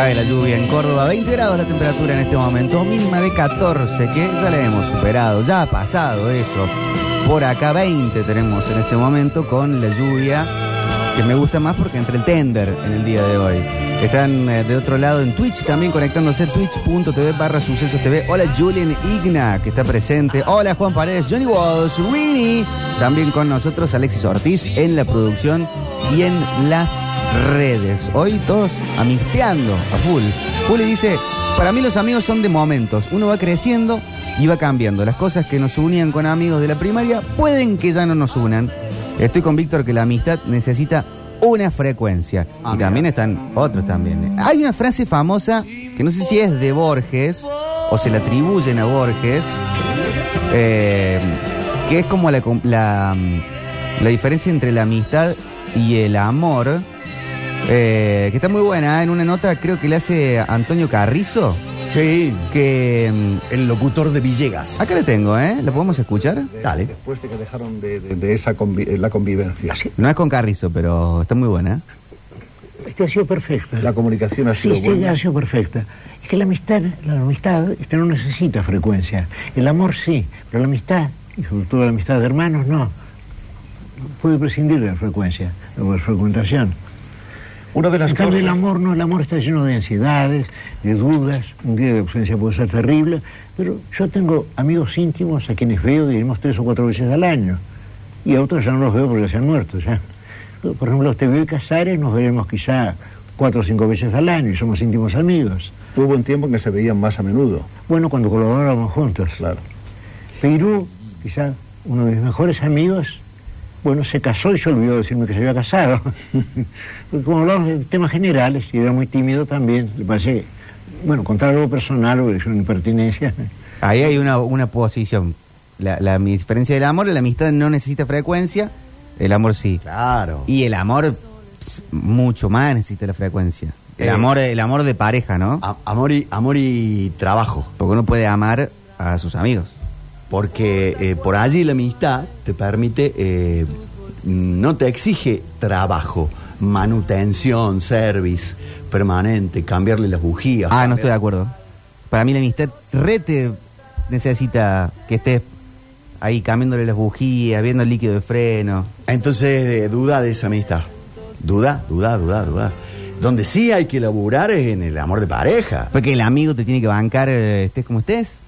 Cae la lluvia en Córdoba, 20 grados la temperatura en este momento, mínima de 14, que ya la hemos superado, ya ha pasado eso. Por acá 20 tenemos en este momento con la lluvia, que me gusta más porque entre el tender en el día de hoy. Están eh, de otro lado en Twitch también conectándose twitch.tv barra sucesos TV. Hola Julian Igna, que está presente. Hola Juan Paredes, Johnny Walls, Winnie. También con nosotros Alexis Ortiz en la producción y en las redes. Hoy todos amisteando a full. Juli dice, para mí los amigos son de momentos. Uno va creciendo y va cambiando. Las cosas que nos unían con amigos de la primaria pueden que ya no nos unan. Estoy con Víctor que la amistad necesita una frecuencia. Ah, y mira. también están otros también. Hay una frase famosa que no sé si es de Borges o se la atribuyen a Borges, eh, que es como la, la, mm, la diferencia entre la amistad y el amor, eh, que está muy buena. ¿eh? En una nota creo que le hace Antonio Carrizo, Sí, que... mm, el locutor de Villegas. Acá la tengo, ¿eh? ¿La podemos escuchar? Dale. Después de que dejaron de, de- de esa convi- eh, la convivencia. No es con Carrizo, pero está muy buena. Este ha sido perfecta. La comunicación ha Sí, sido sí, buena. ha sido perfecta. Es que la amistad, la amistad este, no necesita frecuencia. El amor sí, pero la amistad, y sobre todo la amistad de hermanos, no. Puede prescindir de la frecuencia, de la frecuentación. Una de las En cambio, el cosas... amor no, el amor está lleno de ansiedades, de dudas, un día de ausencia puede ser terrible, pero yo tengo amigos íntimos a quienes veo, diríamos, tres o cuatro veces al año, y a otros ya no los veo porque se han muerto ya. Por ejemplo, usted veo y Casares, nos veremos quizá cuatro o cinco veces al año y somos íntimos amigos. Hubo un tiempo en que se veían más a menudo. Bueno, cuando colaborábamos juntos. Claro. Perú, quizá uno de mis mejores amigos, bueno, se casó y se olvidó decirme que se había casado. Porque como hablamos de temas generales, y era muy tímido también, le parece, bueno, contar algo personal o es una impertinencia. Ahí hay una, una posición. La, la diferencia del amor, la amistad no necesita frecuencia, el amor sí. Claro. Y el amor ps, mucho más necesita la frecuencia. El Eh. amor, el amor de pareja, ¿no? A- amor, y, amor y trabajo. Porque uno puede amar a sus amigos. Porque eh, por allí la amistad te permite, eh, no te exige trabajo, manutención, service permanente, cambiarle las bujías. Ah, no estoy de acuerdo. Para mí la amistad re te necesita que estés ahí cambiándole las bujías, viendo el líquido de freno. Entonces, eh, duda de esa amistad. Duda, duda, duda, duda. Donde sí hay que laburar es en el amor de pareja. Porque el amigo te tiene que bancar, estés como estés,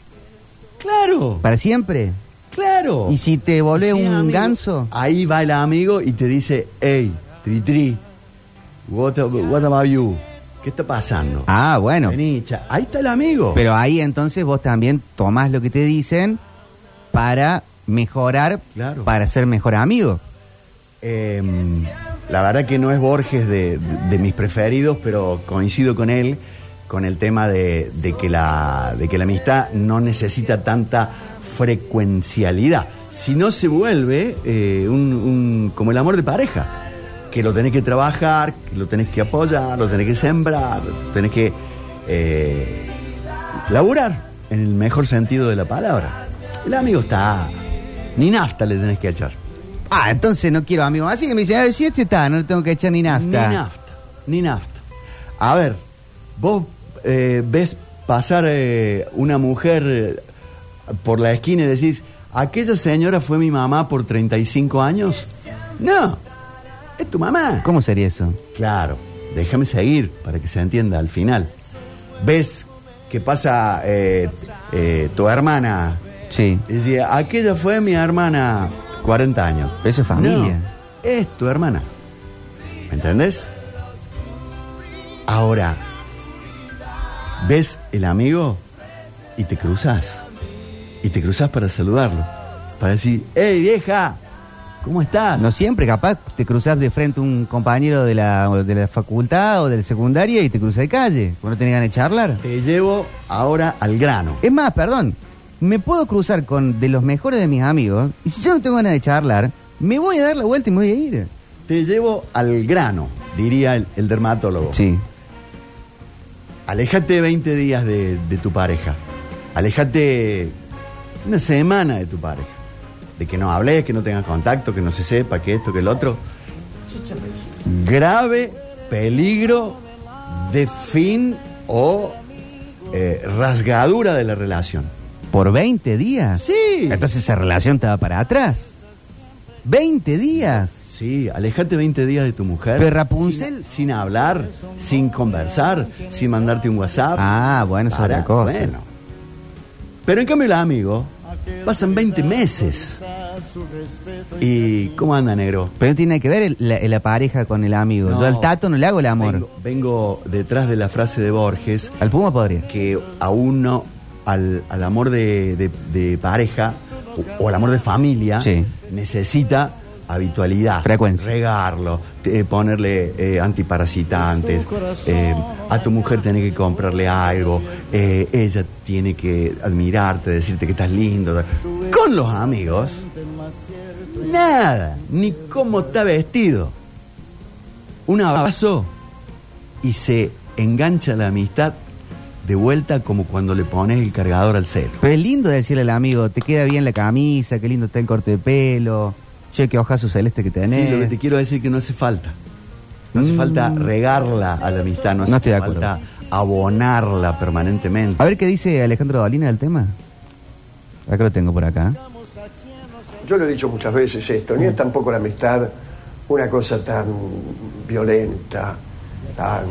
Claro, para siempre. claro. Y si te volvés Sí, un amigo. ganso, Ahí va el amigo y te dice, hey, tri tri, what, what about you? ¿Qué está pasando? ah, bueno. Vení, ahí está el amigo. Pero ahí entonces vos también tomás lo que te dicen para mejorar, Claro. para ser mejor amigo. Em, la verdad que no es Borges de, de- de mis preferidos, pero coincido con él con el tema de, de que, la, de que la amistad no necesita tanta frecuencialidad. Si no se vuelve eh, un, un- como el amor de pareja, que lo tenés que trabajar, que lo tenés que apoyar, lo tenés que sembrar, lo tenés que eh, laburar, en el mejor sentido de la palabra. El amigo está... Ni nafta le tenés que echar. Ah, entonces no quiero amigos. Así que me dicen, a ver, si este está, no le tengo que echar ni nafta. Ni nafta, ni nafta. A ver, vos eh, ves pasar eh, una mujer eh, por la esquina y decís, ¿aquella señora fue mi mamá por 35 años? No, es tu mamá. ¿Cómo sería eso? Claro, déjame seguir para que se entienda al final. Ves que pasa eh, tu hermana Sí. y decía, aquella fue mi hermana 40 años. Pero eso es familia. No, es tu hermana. ¿Me entendés? Ahora, ves el amigo y te cruzas. Y te cruzas para saludarlo. Para decir, hey vieja, ¿cómo estás? No siempre, capaz te cruzás de frente a un compañero de la, de la facultad o de la secundaria y te cruzas de calle. ¿Vos no tenés ganas de charlar? Te llevo ahora al grano. Es más, perdón, me puedo cruzar con de los mejores de mis amigos y si yo no tengo ganas de charlar, me voy a dar la vuelta y me voy a ir. Te llevo al grano, diría el, el dermatólogo. Sí. Aléjate 20 días de, de tu pareja. Aléjate una semana de tu pareja. De que no hables, que no tengas contacto, que no se sepa, que esto, que el otro. Grave peligro de fin o eh, rasgadura de la relación. ¿Por 20 días? Sí. Entonces esa relación te va para atrás. ¿20 días? Sí, alejate 20 días de tu mujer. Pero Rapunzel- Sin, sin hablar, sin conversar, sin mandarte un WhatsApp. Ah, bueno, es otra cosa. Bueno. Pero en cambio, el amigo pasan 20 meses. ¿Y cómo anda, negro? Pero no tiene que ver el- la, la pareja con el amigo. No. Yo al tato no le hago el amor. Vengo, vengo detrás de la frase de Borges Al Puma podría. que a uno, al, al amor de, de- de pareja o, o al amor de familia, Sí. necesita habitualidad. Frecuencia. Regarlo, te- ponerle eh, antiparasitantes. eh, a tu mujer tiene que comprarle algo. eh, ella tiene que admirarte, decirte que estás lindo. Con los amigos, nada, ni cómo está vestido. Un abrazo y se engancha la amistad de vuelta como cuando le pones el cargador al celo. Pero es lindo decirle al amigo, te queda bien la camisa, qué lindo está el corte de pelo, che, qué hojazo celeste que tenés. Sí, lo que te quiero decir es que no hace falta. No hace Mm. falta regarla a la amistad, no hace No estoy de acuerdo. falta abonarla permanentemente. A ver qué dice Alejandro Dolina del tema. Acá lo tengo por acá. Yo lo he dicho muchas veces esto, ni es tampoco la amistad una cosa tan violenta, tan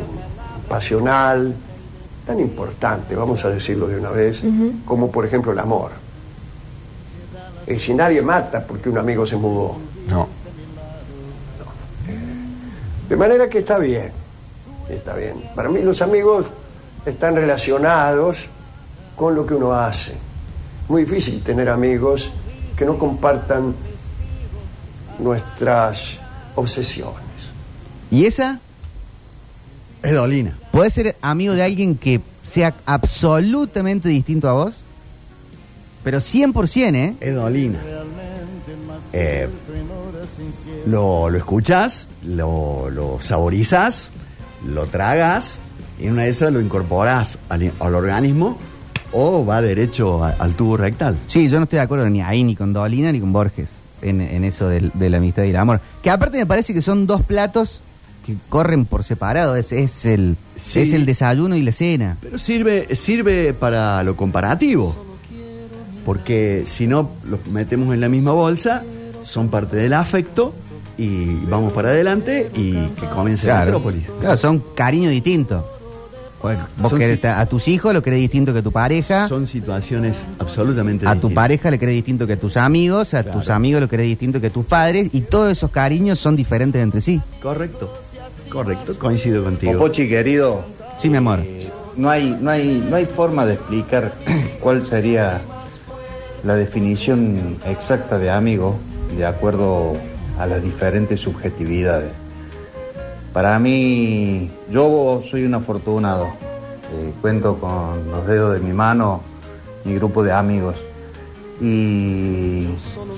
pasional, tan importante, vamos a decirlo de una vez, como por ejemplo el amor. Y si nadie mata porque un amigo se mudó. No. De manera que está bien, está bien. Para mí los amigos están relacionados con lo que uno hace. Muy difícil tener amigos que no compartan nuestras obsesiones. ¿Y esa? Es Dolina. ¿Puedes ser amigo de alguien que sea absolutamente distinto a vos? Pero 100%, ¿eh? Es Dolina. Eh, lo, lo escuchas, lo, lo saborizas, lo tragas y en una de esas lo incorporas al, al organismo o va derecho a- al tubo rectal. Sí, yo no estoy de acuerdo ni ahí, ni con Dolina, ni con Borges, en, en eso del- de, la amistad y el amor. Que aparte me parece que son dos platos que corren por separado. Es, es, el, Sí. es el desayuno y la cena. Pero sirve, sirve para lo comparativo. Porque si no los metemos en la misma bolsa, son parte del afecto y vamos para adelante y que comience la metrópolis. Claro, son cariños distintos. Bueno, vos querés a tus hijos lo querés distinto que a tu pareja. Son situaciones absolutamente A tu distintas. pareja le querés distinto que a tus amigos, a Claro. tus amigos lo querés distinto que a tus padres, y todos esos cariños son diferentes entre sí. Correcto, correcto, coincido contigo. Popochi querido, Sí, mi amor. eh, no hay, no hay, no hay forma de explicar cuál sería la definición exacta de amigo de acuerdo a las diferentes subjetividades. Para mí, yo soy un afortunado. Eh, cuento con los dedos de mi mano mi grupo de amigos. Y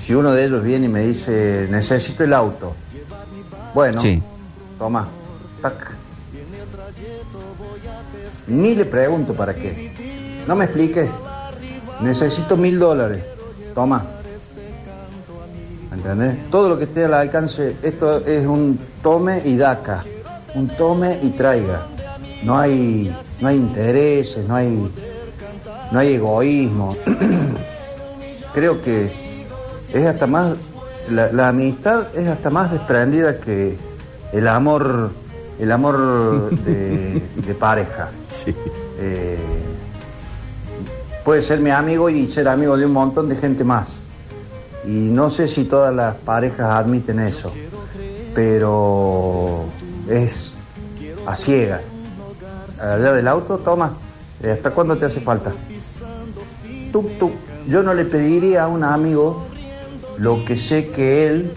si uno de ellos viene y me dice, necesito el auto. Bueno, Sí. toma, tac. Ni le pregunto para qué. No me expliques. Necesito mil dólares. Toma. ¿Entendés? Todo lo que esté al alcance, esto es un tome y daca. Un tome y traiga. No hay, no hay intereses, no hay, no hay egoísmo. Creo que es hasta más, la, la amistad es hasta más desprendida que el amor, el amor de, de pareja. Sí. Eh, puede ser mi amigo y ser amigo de un montón de gente más. Y no sé si todas las parejas admiten eso, pero es a ciegas. Allá del auto, toma, eh, ¿hasta cuándo te hace falta? Tuc, tuc. Yo no le pediría a un amigo lo que sé que él,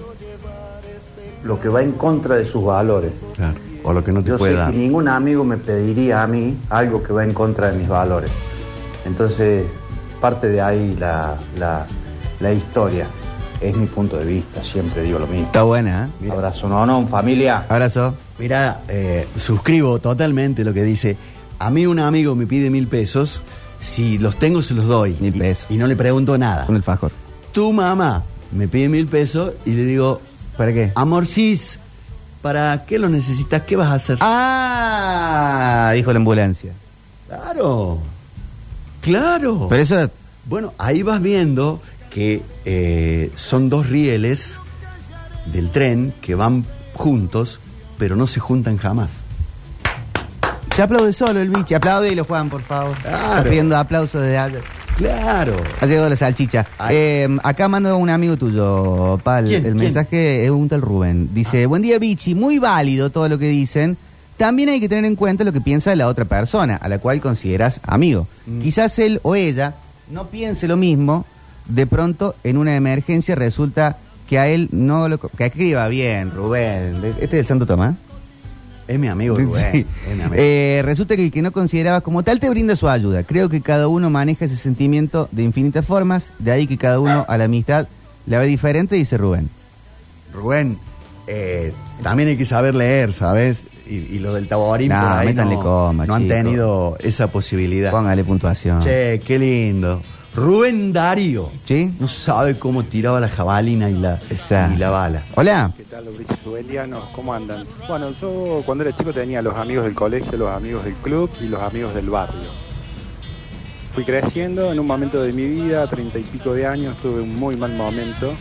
lo que va en contra de sus valores. Claro. O lo que no te Yo puede sé dar. que ningún amigo me pediría a mí algo que va en contra de mis valores. Entonces, parte de ahí la, la- la historia. Es mi punto de vista, siempre digo lo mismo. Está buena, ¿eh? Abrazo, no, no, familia. Abrazo. Mira, eh, suscribo totalmente lo que dice. A mí un amigo me pide mil pesos, si los tengo se los doy. Mil Y- pesos. Y, no le pregunto nada. Con el fajor. Tu mamá me pide mil pesos y le digo, ¿Para qué? amorcis, ¿Para qué lo necesitas? ¿Qué vas a hacer? Ah, dijo la ambulancia. Claro, claro. Pero eso, Bueno, ahí vas viendo que eh, son dos rieles del tren que van juntos, pero no se juntan jamás. ya aplaude solo el bicho. Aplaudelo, Juan, por favor. Claro. Está pidiendo aplausos de. Claro. Ha llegado la salchicha. Eh, acá mando un amigo tuyo, Pal. ¿Quién? El ¿Quién? mensaje es un tal Rubén. Dice, buen día, Bichi. Muy válido todo lo que dicen. También hay que tener en cuenta lo que piensa la otra persona, a la cual consideras amigo. Mm. Quizás él o ella no piense lo mismo. De pronto, en una emergencia, resulta que a él no lo... Que escriba bien, Rubén. Este es el Santo Tomás. Es mi amigo Rubén. Sí. Es mi amigo. Eh, resulta que el que no considerabas como tal te brinda su ayuda. Creo que cada uno maneja ese sentimiento de infinitas formas, de ahí que cada uno a la amistad la ve diferente, dice Rubén. Rubén, eh, también hay que saber leer, ¿sabes? Y, y lo del taborín No, por ahí métanle no, coma, no han tenido esa posibilidad. Póngale puntuación. Che, qué lindo. Rubén Darío. ¿Sí? No sabe cómo tiraba la jabalina y la, Esa. y la bala. Hola. ¿Qué tal los? ¿Cómo andan? Bueno, yo cuando era chico tenía los amigos del colegio, los amigos del club y los amigos del barrio. Fui creciendo en un momento de mi vida, treinta y pico de años, tuve un muy mal momento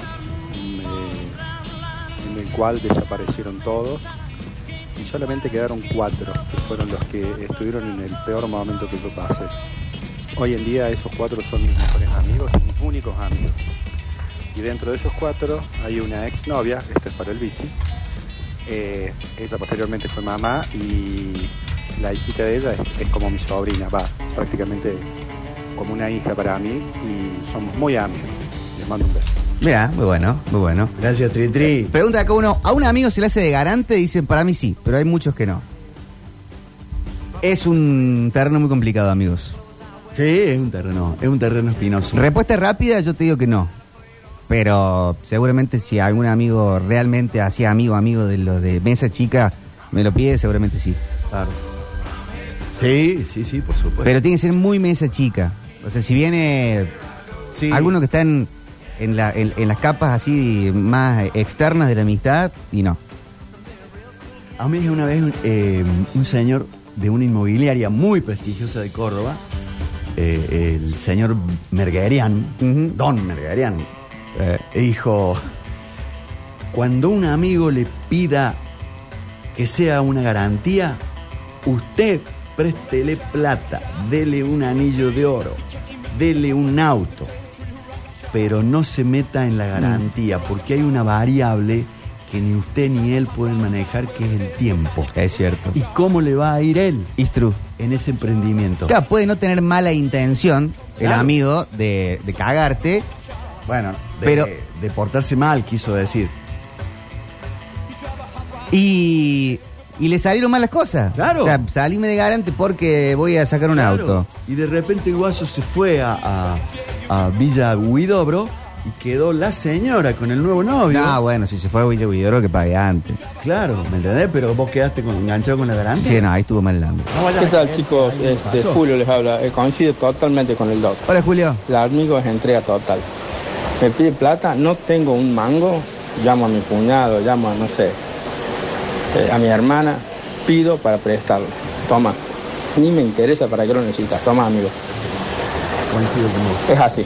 me- en el cual desaparecieron todos solamente quedaron cuatro, que fueron los que estuvieron en el peor momento que yo pasé. Hoy en día esos cuatro son mis mejores amigos mis únicos amigos. Y dentro de esos cuatro hay una exnovia, esto es para el bichi. Eh, ella posteriormente fue mamá y la hijita de ella es, es como mi sobrina, va, prácticamente como una hija para mí y somos muy amigos. Les mando un beso. Mira, muy bueno, muy bueno. Gracias, Tri Tri. Pregunta acá uno, ¿a un amigo se le hace de garante? Dicen, para mí sí, pero hay muchos que no. Es un terreno muy complicado, amigos. Sí, es un terreno, es un terreno espinoso. Respuesta rápida, yo te digo que no. Pero seguramente si algún amigo realmente hacía amigo, amigo de los de mesa chica, me lo pide, seguramente sí. Claro. Sí, sí, sí, por supuesto. Pero tiene que ser muy mesa chica. O sea, si viene Sí. alguno que está en, en, la- en- en las capas así más externas de la amistad, y no. A mí una vez un, eh, un señor de una inmobiliaria muy prestigiosa de Córdoba, eh, el señor Merguerian, don Merguerian, eh, dijo, cuando un amigo le pida que sea una garantía, usted préstele plata, dele un anillo de oro, dele un auto, pero no se meta en la garantía, porque hay una variable que ni usted ni él pueden manejar, que es el tiempo. Es cierto. ¿Y cómo le va a ir él It's true. en ese emprendimiento? Claro, puede no tener mala intención el Claro. amigo de, de cagarte, Bueno, de, Pero- de portarse mal, quiso decir. y, y le salieron mal las cosas. Claro. O sea, salíme de garante porque voy a sacar un Claro. auto. Y de repente el guaso se fue a, a- a Villa Huidobro y quedó la señora con el nuevo novio. No, bueno, si se fue a Villa Huidoro que pague antes. Claro, ¿me entendés? Pero vos quedaste con, enganchado con la garantía. Sí, no, ahí estuvo mal el hambre. ¿Qué tal chicos? Este, Julio les habla. Eh, coincide totalmente con el doc. Hola, Julio. El amigo es entrega total. Me pide plata, no tengo un mango, llamo a mi cuñado, llamo a, no sé, eh, a mi hermana, pido para prestarlo. Toma, ni me interesa para qué lo necesitas. Toma, amigo. Coincido con vos. Es así.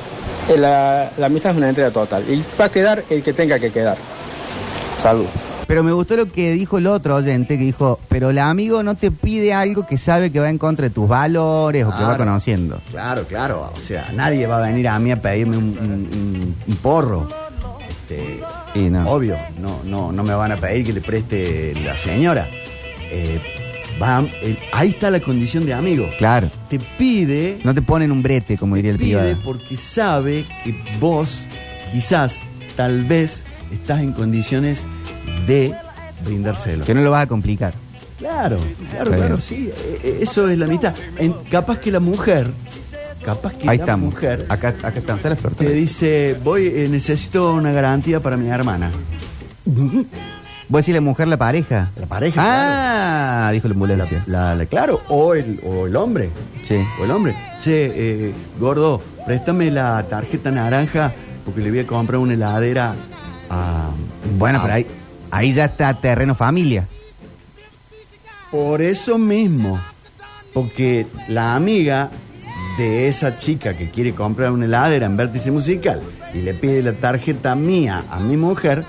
Eh, La, la amistad es una entrega total. Y va a quedar el que tenga que quedar. Salud. Pero me gustó lo que dijo el otro oyente, que dijo, pero el amigo no te pide algo que sabe que va en contra de tus valores o que va Claro. conociendo. Claro, claro. O sea, nadie va a venir a mí a pedirme un, un- un- un porro. Este, Y no. Obvio, no, no, no me van a pedir que le preste la señora. Eh, va- eh, ahí está la condición de amigo. Claro. Te pide, No te ponen un brete, como diría el te pide porque sabe que vos, quizás, tal vez, estás en condiciones de brindárselo. Que no lo vas a complicar. Claro, claro, claro, sí. eh, Eso es la mitad. En- capaz que la mujer, capaz que Ahí la estamos. mujer Acá, acá está, está la flor. te dice, voy, eh, necesito una garantía para mi hermana. ¿Vos decís la mujer, la pareja? La pareja, Ah, dijo la La- ambulancia. la- la- claro, o el, o el hombre. Sí. O el hombre. Che, eh, gordo, préstame la tarjeta naranja porque le voy a comprar una heladera a. Bueno, a- pero ahí, Ahí ya está terreno familia. Por eso mismo, porque la amiga de esa chica que quiere comprar una heladera en vértice musical y le pide la tarjeta mía a mi mujer,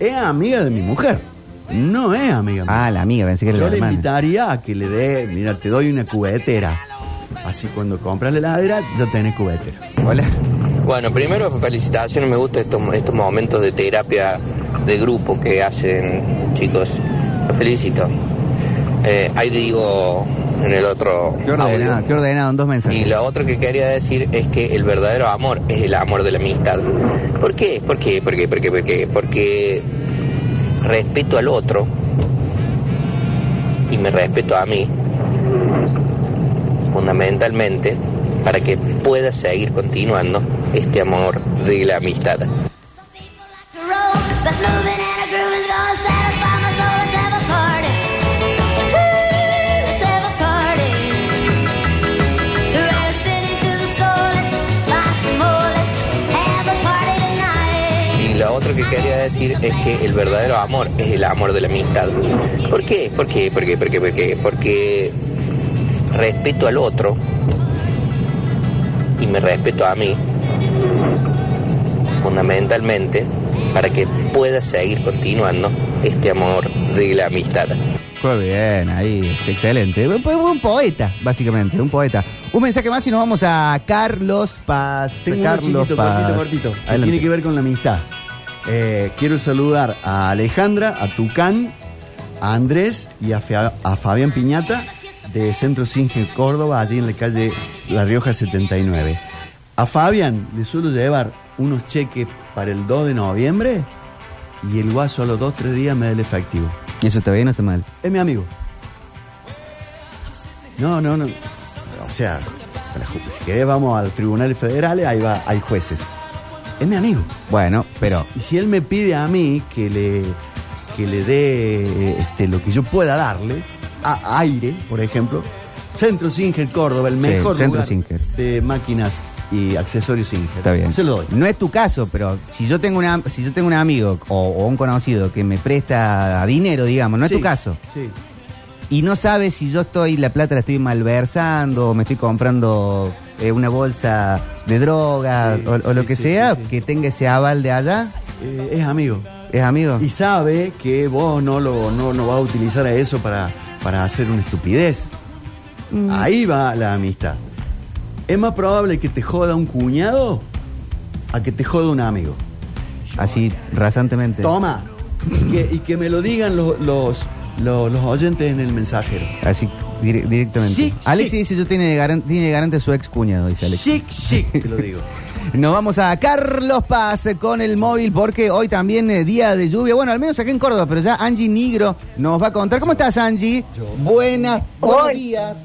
es amiga de mi mujer. No es amiga mía. Ah, la amiga, pensé que era Yo la le hermana. invitaría a que le dé, mira, te doy una cubetera. Así cuando compras la heladera, ya tenés cubetera. Hola. Bueno, primero felicitaciones, me gustan estos, estos momentos de terapia de grupo que hacen, chicos. Los felicito. Eh, ahí digo en el otro Qué ordenado, audio. qué ordenado, en dos mensajes. Y lo otro que quería decir es que el verdadero amor es el amor de la amistad. ¿Por qué? ¿Por qué? ¿Por qué? ¿Por qué? ¿Por qué? Porque respeto al otro y me respeto a mí fundamentalmente para que pueda seguir continuando este amor de la amistad. Otro que quería decir es que el verdadero amor es el amor de la amistad. ¿Por qué? ¿Por qué? ¿Por qué? ¿Por qué? ¿Por qué? Porque respeto al otro y me respeto a mí fundamentalmente para que pueda seguir continuando este amor de la amistad. Muy bien, ahí, excelente. Un, un poeta, básicamente, un poeta. Un mensaje más y nos vamos a Carlos Paz. Tengo uno Carlos chiquito, Paz. cortito, cortito, que tiene que ver con la amistad. Eh, quiero saludar a Alejandra, a Tucán, a Andrés y a, Fabián Piñata de Centro Singe Córdoba, allí en la calle La Rioja 79. A Fabián le suelo llevar unos cheques para el 2 de noviembre y el guaso a los 2 3 días me da el efectivo. ¿Y eso está bien o está mal? Es mi amigo. No, no, no. O sea, si querés vamos a los tribunales federales, ahí va, hay jueces. Es mi amigo. Bueno, pero Y si él me pide a mí que le, que le dé este, lo que yo pueda darle, a aire, por ejemplo, Centro Singer Córdoba, el Sí, mejor Centro lugar Singer. de máquinas y accesorios Singer. está bien. Se lo doy. No es tu caso, pero si yo tengo una, si yo tengo un amigo o, o un conocido que me presta dinero, digamos, no es Sí, tu caso. Sí. Y no sabes si yo estoy, la plata la estoy malversando, o me estoy comprando eh, una bolsa de droga Sí, o, o lo que sí, sea, sí, sí. que tenga ese aval de allá, Eh, es amigo. es amigo. Y sabe que vos no lo no, no vas a utilizar a eso para, para hacer una estupidez. Mm. Ahí va la amistad. Es más probable que te joda un cuñado a que te joda un amigo. Así, rasantemente. Toma. Y que, y que me lo digan los, los, los, los oyentes en el mensajero. Así, dire- directamente. Sí. dice, yo tiene, garan- tiene garante su ex cuñado, dice Alex. Chic, chic, te lo digo. Nos vamos a Carlos Paz con el móvil porque hoy también es día de lluvia. Bueno, al menos aquí en Córdoba, pero ya Angie Nigro nos va a contar. ¿Cómo estás, Angie? Buenas, buenos días.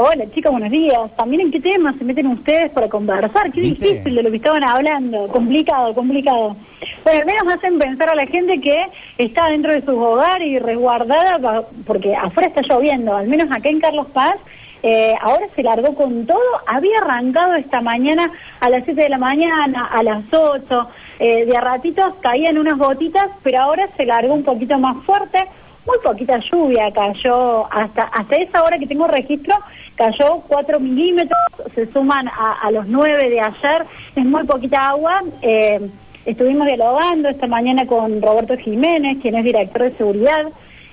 Hola chicos, buenos días. También en qué temas se meten ustedes para conversar. Qué ¿Viste? difícil de lo que estaban hablando. Complicado, complicado. Bueno, al menos hacen pensar a la gente que está dentro de sus hogares y resguardada porque afuera está lloviendo. Al menos acá en Carlos Paz. eh, ahora se largó con todo. Había arrancado esta mañana a las 7 de la mañana, a las 8. eh, de a ratitos caían unas gotitas, pero ahora se largó un poquito más fuerte muy poquita lluvia cayó hasta hasta esa hora que tengo registro cayó 4 milímetros se suman a, a los 9 de ayer es muy poquita agua eh, estuvimos dialogando esta mañana con Roberto Jiménez quien es director de seguridad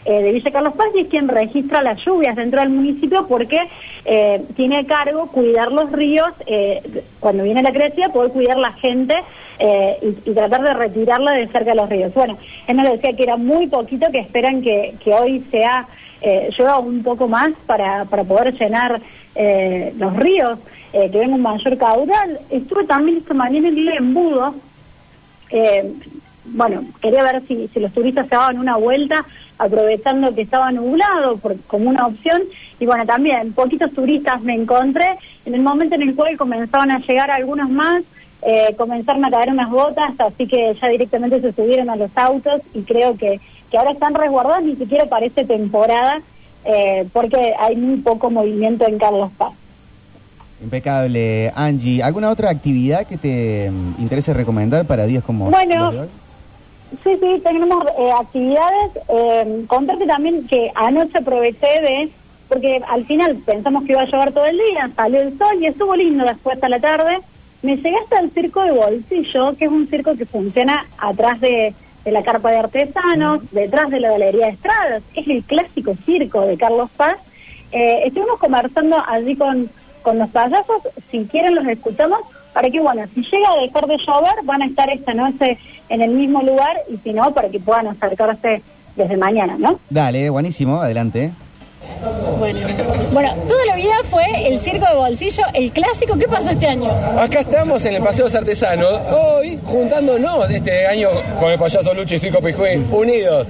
eh, de Villa Carlos Paz y es quien registra las lluvias dentro del municipio porque eh, tiene a cargo cuidar los ríos eh, cuando viene la crecida poder cuidar la gente y, tratar de retirarla de cerca de los ríos. Bueno, él nos decía que era muy poquito, que esperan que, hoy sea eh, llueva un poco más para, para poder llenar los ríos, que venga un mayor caudal. Estuve también esta mañana en el embudo, bueno, quería ver si, si los turistas se daban una vuelta aprovechando que estaba nublado por, como una opción. Y bueno, también poquitos turistas me encontré en el momento en el cual comenzaban a llegar algunos más, eh, comenzaron a caer unas gotas, así que ya directamente se subieron a los autos y creo que, que ahora están resguardados, ni siquiera parece temporada, eh, porque hay muy poco movimiento en Carlos Paz. Impecable, Angie. ¿Alguna otra actividad que te mm, interese recomendar para días como Bueno, hoy? Sí, sí, tenemos eh, actividades. Eh, contarte también que anoche aproveché de, porque al final pensamos que iba a llover todo el día, salió el sol y estuvo lindo después a la tarde. Me llegué hasta el circo de Bolsillo, que es un circo que funciona atrás de, de la carpa de artesanos, detrás de la Galería de Estradas. Es el clásico circo de Carlos Paz. Eh, estuvimos conversando allí con, con los payasos, si quieren los escuchamos, para que, bueno, si llega a dejar de llover, van a estar esta noche en el mismo lugar y si no, para que puedan acercarse desde mañana, ¿no? Dale, buenísimo, adelante. Bueno, bueno, toda la vida fue el circo de bolsillo, el clásico. ¿Qué pasó este año? Acá estamos en el Paseo Artesanos, hoy juntándonos este año con el payaso Lucho y Circo Pijuí, unidos.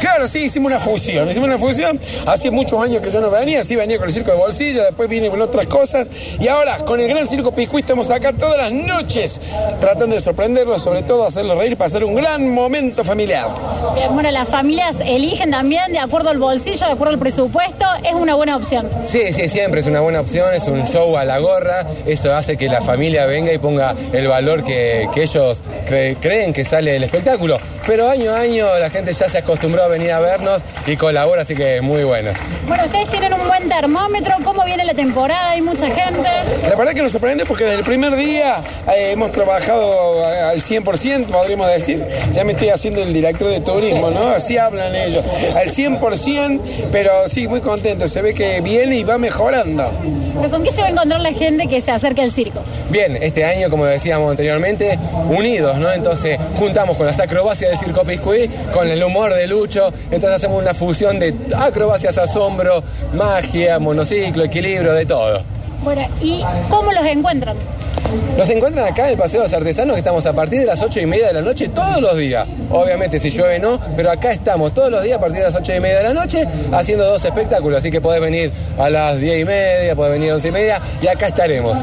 Claro, sí, hicimos una fusión, hicimos una fusión. Hace muchos años que yo no venía, sí venía con el circo de bolsillo, después vine con otras cosas. Y ahora, con el gran circo Pijuí, estamos acá todas las noches tratando de sorprenderlos, sobre todo hacerlos reír pasar un gran momento familiar. Bien, bueno, las familias eligen también de acuerdo al bolsillo, de acuerdo al presupuesto, es una buena opción. Sí, sí, siempre es una buena opción, es un show a la gorra, eso hace que la familia venga y ponga el valor que, que ellos cre- creen que sale del espectáculo. Pero año a año la gente ya se acostumbró a venir a vernos y colabora, así que es muy bueno. Bueno, ustedes tienen un buen termómetro, ¿cómo viene la temporada? Hay mucha gente. La verdad que nos sorprende porque desde el primer día eh, hemos trabajado a- al 100%, podríamos decir. Ya me estoy haciendo el director de turismo, ¿no? Así hablan ellos. Al 100%, pero sí, muy contento. Se ve que viene y va mejorando. ¿Pero con qué se va a encontrar la gente que se acerque al circo? Bien, este año, como decíamos anteriormente, unidos, ¿no? Entonces juntamos con las acrobacias de Circo Piscuí, con el humor de Lucho, entonces hacemos una fusión de acrobacias, asombro, magia, monociclo, equilibrio, de todo. Bueno, ¿y cómo los encuentran? Nos encuentran acá en el Paseo de los Artesanos, que estamos a partir de las ocho y media de la noche todos los días. Obviamente si llueve no, pero acá estamos todos los días a partir de las ocho y media de la noche haciendo dos espectáculos. Así que podés venir a las diez y media, podés venir a once y media y acá estaremos.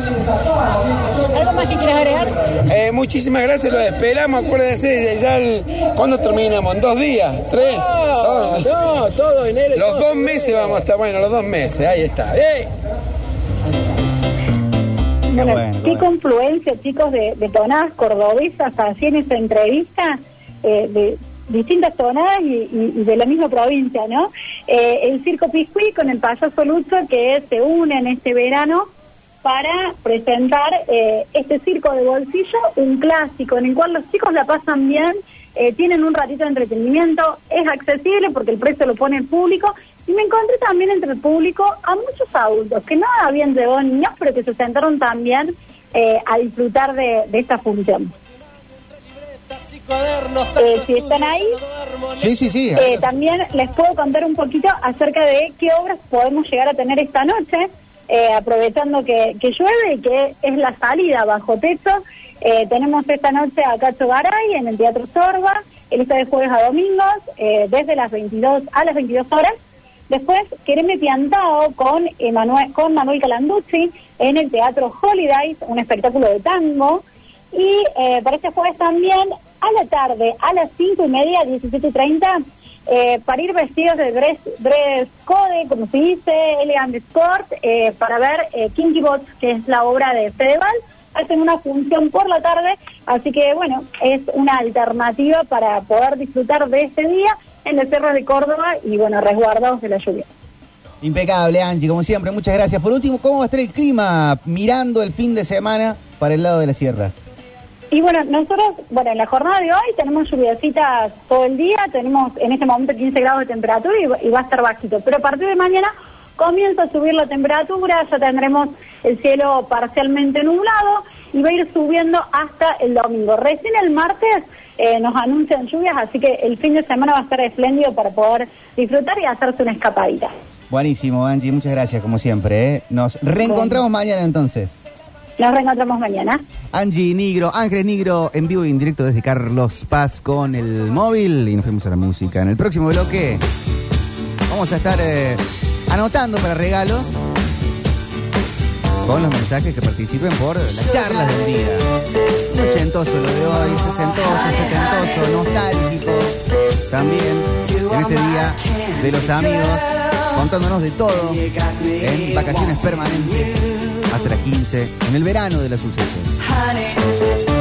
¿Algo más que quieras agregar? Eh, muchísimas gracias, lo esperamos. Acuérdense, ya el, ¿cuándo terminamos? ¿En dos días? ¿Tres? No, no, todo enero. Los dos meses vamos a estar, bueno, los dos meses, ahí está. ¡Ey! Bueno, bueno, qué bueno. confluencia, chicos, de, de tonadas cordobesas así en esta entrevista, eh, de distintas tonadas y, y- y de la misma provincia, ¿no? Eh, el Circo Piscuí con el payaso Lucho que se une en este verano para presentar eh, este circo de bolsillo, un clásico en el cual los chicos la pasan bien, eh, tienen un ratito de entretenimiento, es accesible porque el precio lo pone el público y me encontré también entre el público a muchos adultos que no habían llevado niños, pero que se sentaron también eh, a disfrutar de, de esta función. Eh, si están ahí, Sí, sí, sí. eh, también les puedo contar un poquito acerca de qué obras podemos llegar a tener esta noche, aprovechando que, que llueve y que es la salida bajo techo. Tenemos esta noche a Cacho Garay en el Teatro Sorba, el está de jueves a domingos, eh, desde las 22 a las 22 horas. Después, Quereme Piantao con, Emanuel, con Manuel Calanducci en el Teatro Holidays, un espectáculo de tango. Y eh, para este jueves también, a la tarde, a las 5 y media, 17.30, eh, para ir vestidos de dress, dress code, como se dice, elegant sport, eh, para ver eh, Kinky Bots, que es la obra de Fedeval. Hacen una función por la tarde, así que bueno, es una alternativa para poder disfrutar de este día en los cerros de Córdoba y bueno, resguardados de la lluvia. Impecable, Angie, como siempre, muchas gracias. Por último, ¿cómo va a estar el clima mirando el fin de semana para el lado de las sierras? Y bueno, nosotros, bueno, en la jornada de hoy tenemos lluviecitas todo el día, tenemos en este momento 15 grados de temperatura y, y va a estar bajito, pero a partir de mañana comienza a subir la temperatura, ya tendremos el cielo parcialmente nublado y va a ir subiendo hasta el domingo. Recién el martes eh, nos anuncian lluvias, así que el fin de semana va a estar espléndido para poder disfrutar y hacerse una escapadita. Buenísimo, Angie, muchas gracias, como siempre. ¿eh? Nos reencontramos mañana entonces. Nos reencontramos mañana. Angie Nigro, Ángeles Nigro, en vivo y en directo desde Carlos Paz con el móvil. Y nos fuimos a la música. En el próximo bloque vamos a estar eh, anotando para regalos con los mensajes que participen por las charlas del día. Ochentoso lo de hoy, sesentoso, setentoso, nostálgico. También en este día de los amigos, contándonos de todo en vacaciones permanentes hasta las 15, en el verano de las sucesos. honey.